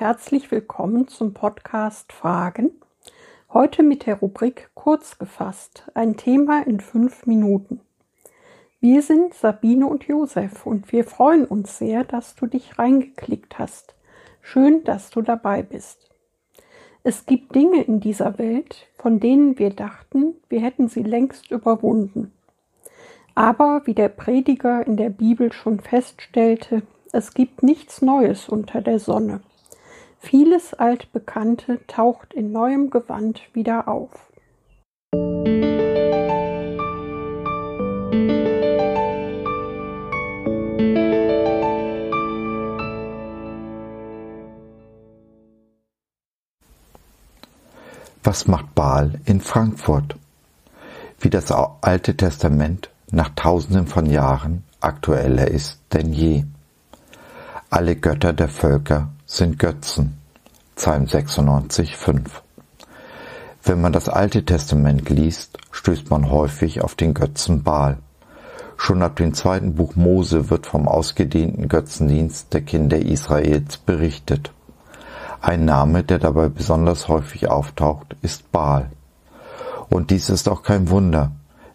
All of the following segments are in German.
herzlich willkommen zum Podcast Fragen. Heute mit der Rubrik Kurz gefasst, ein Thema in fünf Minuten. Wir sind Sabine und Josef und wir freuen uns sehr, dass du dich reingeklickt hast. Schön, dass du dabei bist. Es gibt Dinge in dieser Welt, von denen wir dachten, wir hätten sie längst überwunden. Aber wie der Prediger in der Bibel schon feststellte, es gibt nichts Neues unter der Sonne. Vieles Altbekannte taucht in neuem Gewand wieder auf. Was macht Baal in Frankfurt? Wie das Alte Testament nach tausenden von Jahren aktueller ist denn je. Alle Götter der Völker sind Götzen. Psalm 96, 5. Wenn man das Alte Testament liest, stößt man häufig auf den Götzen Baal. Schon ab dem zweiten Buch Mose wird vom ausgedehnten Götzendienst der Kinder Israels berichtet. Ein Name, der dabei besonders häufig auftaucht, ist Baal. Und dies ist auch kein Wunder,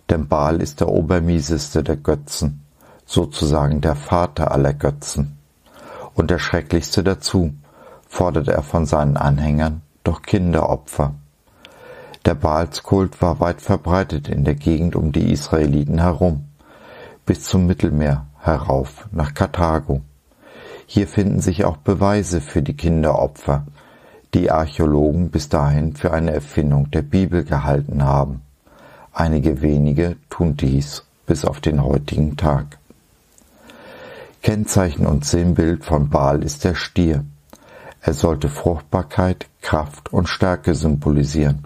denn Baal ist der obermieseste der Götzen, sozusagen der Vater aller Götzen. Und der schrecklichste dazu, fordert er von seinen Anhängern doch Kinderopfer. Der Baalskult war weit verbreitet in der Gegend um die Israeliten herum, bis zum Mittelmeer herauf nach Karthago. Hier finden sich auch Beweise für die Kinderopfer, die Archäologen bis dahin für eine Erfindung der Bibel gehalten haben. Einige wenige tun dies bis auf den heutigen Tag. Kennzeichen und Sinnbild von Baal ist der Stier. Er sollte Fruchtbarkeit, Kraft und Stärke symbolisieren,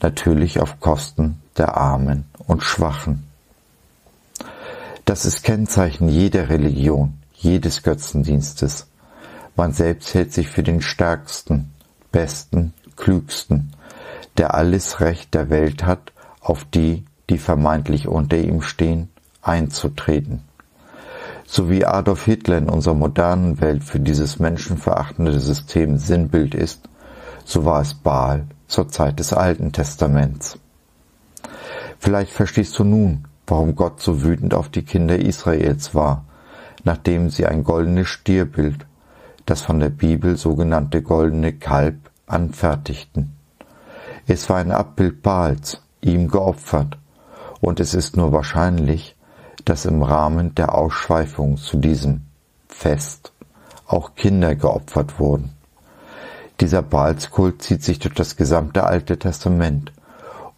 natürlich auf Kosten der Armen und Schwachen. Das ist Kennzeichen jeder Religion, jedes Götzendienstes. Man selbst hält sich für den stärksten, besten, klügsten, der alles Recht der Welt hat, auf die, die vermeintlich unter ihm stehen, einzutreten. So wie Adolf Hitler in unserer modernen Welt für dieses menschenverachtende System Sinnbild ist, so war es Baal zur Zeit des Alten Testaments. Vielleicht verstehst du nun, warum Gott so wütend auf die Kinder Israels war, nachdem sie ein goldenes Stierbild, das von der Bibel sogenannte goldene Kalb, anfertigten. Es war ein Abbild Baals, ihm geopfert, und es ist nur wahrscheinlich, dass im Rahmen der Ausschweifung zu diesem Fest auch Kinder geopfert wurden. Dieser Baalskult zieht sich durch das gesamte Alte Testament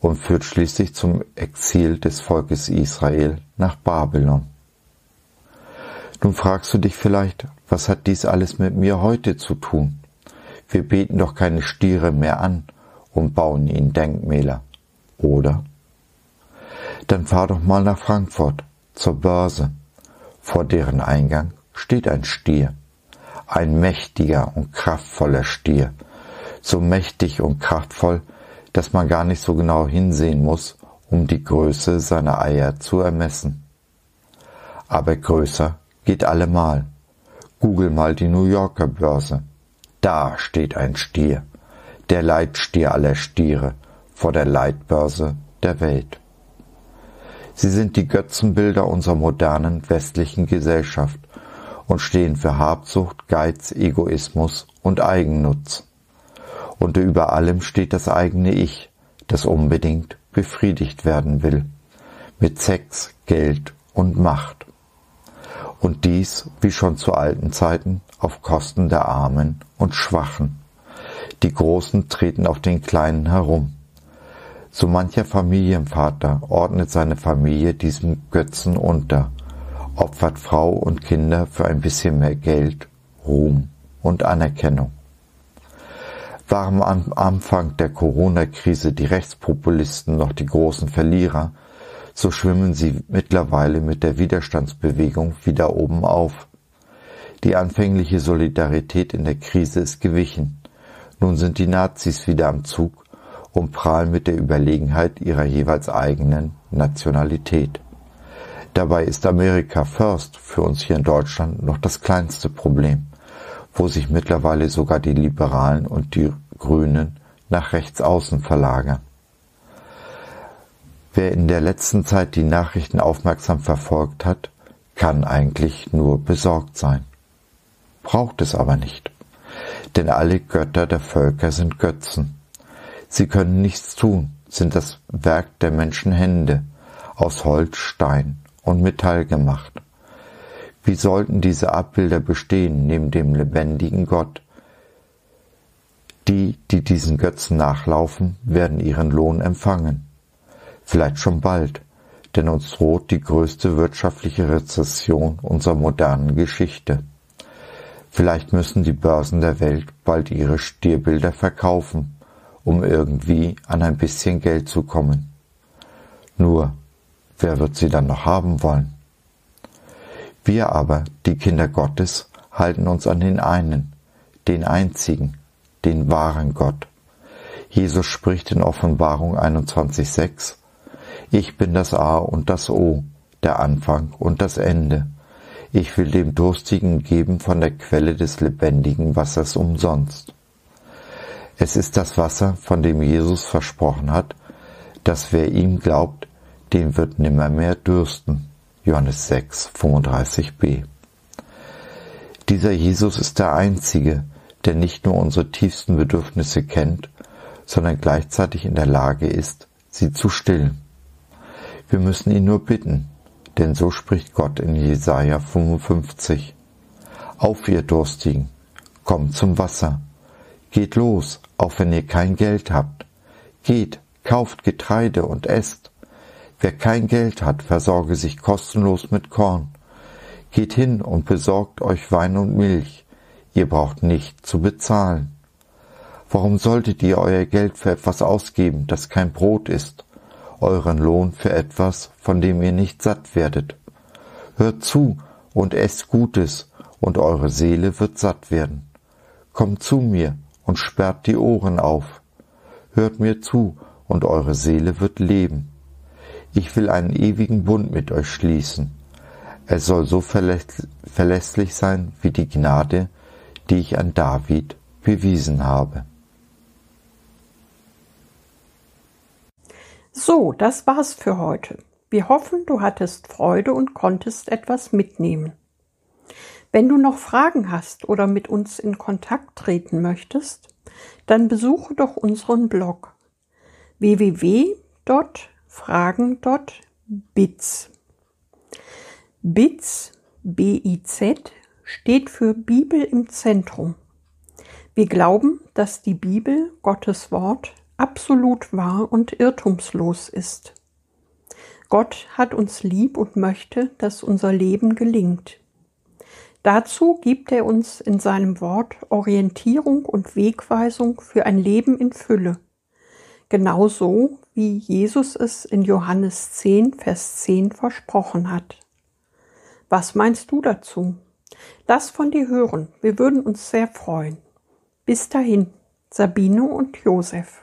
und führt schließlich zum Exil des Volkes Israel nach Babylon. Nun fragst du dich vielleicht, was hat dies alles mit mir heute zu tun? Wir beten doch keine Stiere mehr an und bauen ihnen Denkmäler, oder? Dann fahr doch mal nach Frankfurt zur Börse. Vor deren Eingang steht ein Stier, ein mächtiger und kraftvoller Stier, so mächtig und kraftvoll, dass man gar nicht so genau hinsehen muss, um die Größe seiner Eier zu ermessen. Aber größer geht allemal. Google mal die New Yorker Börse. Da steht ein Stier, der Leitstier aller Stiere, vor der Leitbörse der Welt. Sie sind die Götzenbilder unserer modernen westlichen Gesellschaft und stehen für Habsucht, Geiz, Egoismus und Eigennutz. Und über allem steht das eigene Ich, das unbedingt befriedigt werden will, mit Sex, Geld und Macht und dies, wie schon zu alten Zeiten, auf Kosten der Armen und Schwachen. Die Großen treten auf den Kleinen herum. So mancher Familienvater ordnet seine Familie diesem Götzen unter, opfert Frau und Kinder für ein bisschen mehr Geld, Ruhm und Anerkennung. Waren am Anfang der Corona-Krise die Rechtspopulisten noch die großen Verlierer, so schwimmen sie mittlerweile mit der Widerstandsbewegung wieder oben auf. Die anfängliche Solidarität in der Krise ist gewichen. Nun sind die Nazis wieder am Zug und prahlen mit der Überlegenheit ihrer jeweils eigenen Nationalität. Dabei ist Amerika First für uns hier in Deutschland noch das kleinste Problem, wo sich mittlerweile sogar die Liberalen und die Grünen nach rechts außen verlagern. Wer in der letzten Zeit die Nachrichten aufmerksam verfolgt hat, kann eigentlich nur besorgt sein. Braucht es aber nicht. Denn alle Götter der Völker sind Götzen. Sie können nichts tun, sind das Werk der Menschenhände, aus Holz, Stein und Metall gemacht. Wie sollten diese Abbilder bestehen neben dem lebendigen Gott? Die, die diesen Götzen nachlaufen, werden ihren Lohn empfangen. Vielleicht schon bald, denn uns droht die größte wirtschaftliche Rezession unserer modernen Geschichte. Vielleicht müssen die Börsen der Welt bald ihre Stierbilder verkaufen, um irgendwie an ein bisschen Geld zu kommen. Nur, wer wird sie dann noch haben wollen? Wir aber, die Kinder Gottes, halten uns an den einen, den einzigen, den wahren Gott. Jesus spricht in Offenbarung 21.6, Ich bin das A und das O, der Anfang und das Ende. Ich will dem Durstigen geben von der Quelle des lebendigen Wassers umsonst. Es ist das Wasser, von dem Jesus versprochen hat, dass wer ihm glaubt, den wird nimmermehr dürsten. Johannes 6, 35b. Dieser Jesus ist der Einzige, der nicht nur unsere tiefsten Bedürfnisse kennt, sondern gleichzeitig in der Lage ist, sie zu stillen. Wir müssen ihn nur bitten, denn so spricht Gott in Jesaja 55. Auf ihr Durstigen, kommt zum Wasser. Geht los, auch wenn ihr kein Geld habt. Geht, kauft Getreide und esst. Wer kein Geld hat, versorge sich kostenlos mit Korn. Geht hin und besorgt euch Wein und Milch. Ihr braucht nicht zu bezahlen. Warum solltet ihr euer Geld für etwas ausgeben, das kein Brot ist, euren Lohn für etwas, von dem ihr nicht satt werdet? Hört zu und esst Gutes, und eure Seele wird satt werden. Kommt zu mir und sperrt die Ohren auf. Hört mir zu, und eure Seele wird leben ich will einen ewigen Bund mit euch schließen. Er soll so verlässlich sein wie die Gnade, die ich an David bewiesen habe. So, das war's für heute. Wir hoffen, du hattest Freude und konntest etwas mitnehmen. Wenn du noch Fragen hast oder mit uns in Kontakt treten möchtest, dann besuche doch unseren Blog www fragen.bits. BITS, B-I-Z, steht für Bibel im Zentrum. Wir glauben, dass die Bibel, Gottes Wort, absolut wahr und irrtumslos ist. Gott hat uns lieb und möchte, dass unser Leben gelingt. Dazu gibt er uns in seinem Wort Orientierung und Wegweisung für ein Leben in Fülle genauso wie Jesus es in Johannes 10, Vers 10 versprochen hat. Was meinst du dazu? Lass von dir hören, wir würden uns sehr freuen. Bis dahin, Sabine und Josef.